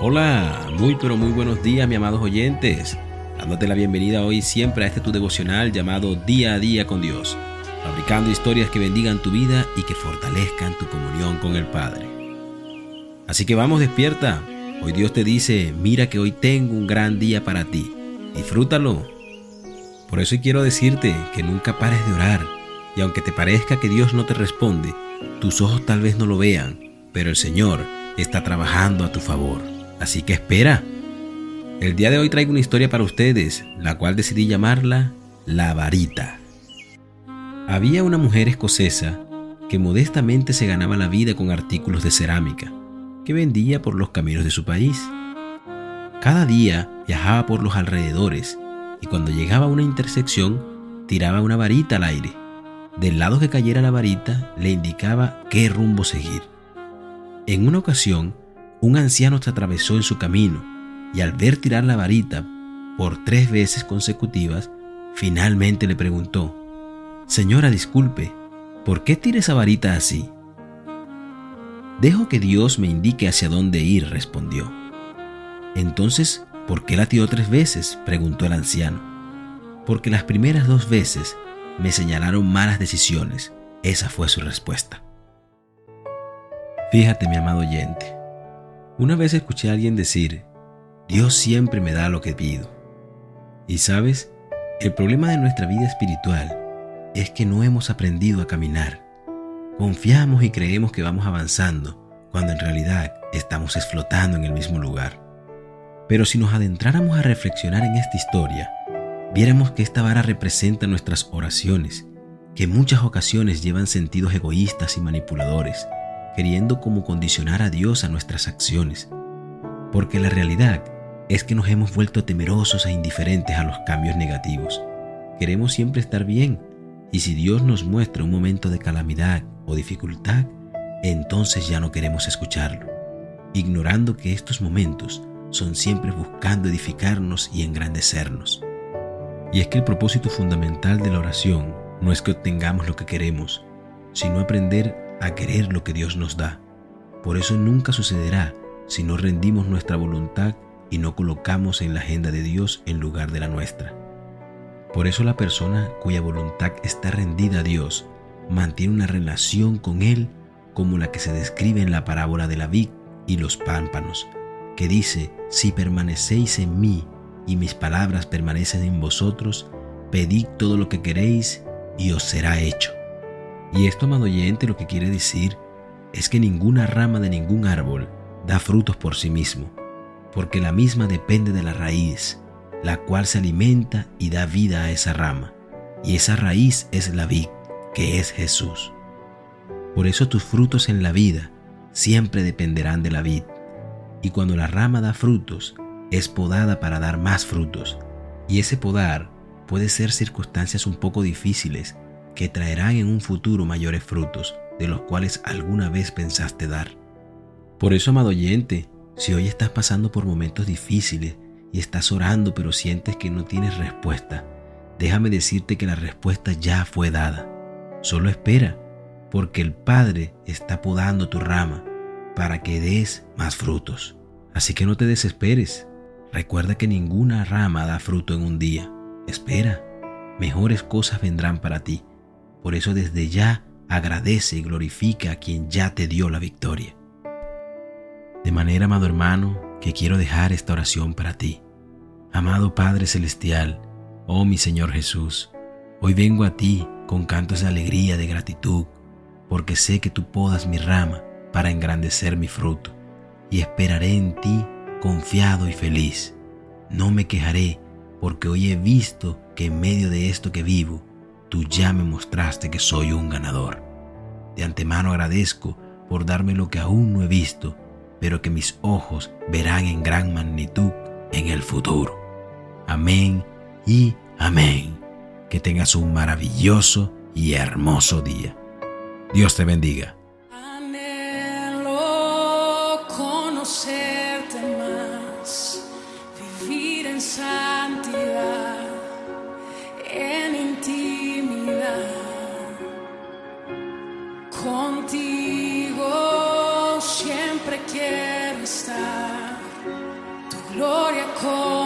Hola, muy pero muy buenos días, mis amados oyentes. Dándote la bienvenida hoy siempre a este tu devocional llamado Día a Día con Dios, fabricando historias que bendigan tu vida y que fortalezcan tu comunión con el Padre. Así que vamos, despierta. Hoy Dios te dice, mira que hoy tengo un gran día para ti. Disfrútalo. Por eso quiero decirte que nunca pares de orar. Y aunque te parezca que Dios no te responde, tus ojos tal vez no lo vean, pero el Señor está trabajando a tu favor. Así que espera. El día de hoy traigo una historia para ustedes, la cual decidí llamarla La varita. Había una mujer escocesa que modestamente se ganaba la vida con artículos de cerámica, que vendía por los caminos de su país. Cada día viajaba por los alrededores y cuando llegaba a una intersección tiraba una varita al aire. Del lado que cayera la varita le indicaba qué rumbo seguir. En una ocasión, un anciano se atravesó en su camino y al ver tirar la varita por tres veces consecutivas, finalmente le preguntó, Señora, disculpe, ¿por qué tira esa varita así? Dejo que Dios me indique hacia dónde ir, respondió. Entonces, ¿por qué la tiró tres veces? preguntó el anciano. Porque las primeras dos veces me señalaron malas decisiones. Esa fue su respuesta. Fíjate, mi amado oyente, una vez escuché a alguien decir, Dios siempre me da lo que pido. Y sabes, el problema de nuestra vida espiritual es que no hemos aprendido a caminar. Confiamos y creemos que vamos avanzando, cuando en realidad estamos explotando en el mismo lugar. Pero si nos adentráramos a reflexionar en esta historia, viéramos que esta vara representa nuestras oraciones, que en muchas ocasiones llevan sentidos egoístas y manipuladores, queriendo como condicionar a Dios a nuestras acciones. Porque la realidad es que nos hemos vuelto temerosos e indiferentes a los cambios negativos. Queremos siempre estar bien, y si Dios nos muestra un momento de calamidad o dificultad, entonces ya no queremos escucharlo, ignorando que estos momentos son siempre buscando edificarnos y engrandecernos. Y es que el propósito fundamental de la oración no es que obtengamos lo que queremos, sino aprender a querer lo que Dios nos da. Por eso nunca sucederá si no rendimos nuestra voluntad y no colocamos en la agenda de Dios en lugar de la nuestra. Por eso la persona cuya voluntad está rendida a Dios mantiene una relación con Él como la que se describe en la parábola de la vid y los pámpanos, que dice, si permanecéis en mí y mis palabras permanecen en vosotros, pedid todo lo que queréis y os será hecho. Y esto, amado oyente, lo que quiere decir es que ninguna rama de ningún árbol da frutos por sí mismo, porque la misma depende de la raíz, la cual se alimenta y da vida a esa rama, y esa raíz es la vid, que es Jesús. Por eso tus frutos en la vida siempre dependerán de la vid, y cuando la rama da frutos, es podada para dar más frutos, y ese podar puede ser circunstancias un poco difíciles que traerán en un futuro mayores frutos, de los cuales alguna vez pensaste dar. Por eso, amado oyente, si hoy estás pasando por momentos difíciles y estás orando pero sientes que no tienes respuesta, déjame decirte que la respuesta ya fue dada. Solo espera, porque el Padre está podando tu rama para que des más frutos. Así que no te desesperes. Recuerda que ninguna rama da fruto en un día. Espera, mejores cosas vendrán para ti. Por eso desde ya agradece y glorifica a quien ya te dio la victoria. De manera, amado hermano, que quiero dejar esta oración para ti. Amado Padre Celestial, oh mi Señor Jesús, hoy vengo a ti con cantos de alegría, de gratitud, porque sé que tú podas mi rama para engrandecer mi fruto, y esperaré en ti confiado y feliz. No me quejaré, porque hoy he visto que en medio de esto que vivo, tú ya me mostraste que soy un ganador. De antemano agradezco por darme lo que aún no he visto, pero que mis ojos verán en gran magnitud en el futuro. Amén y amén. Que tengas un maravilloso y hermoso día. Dios te bendiga. Cold.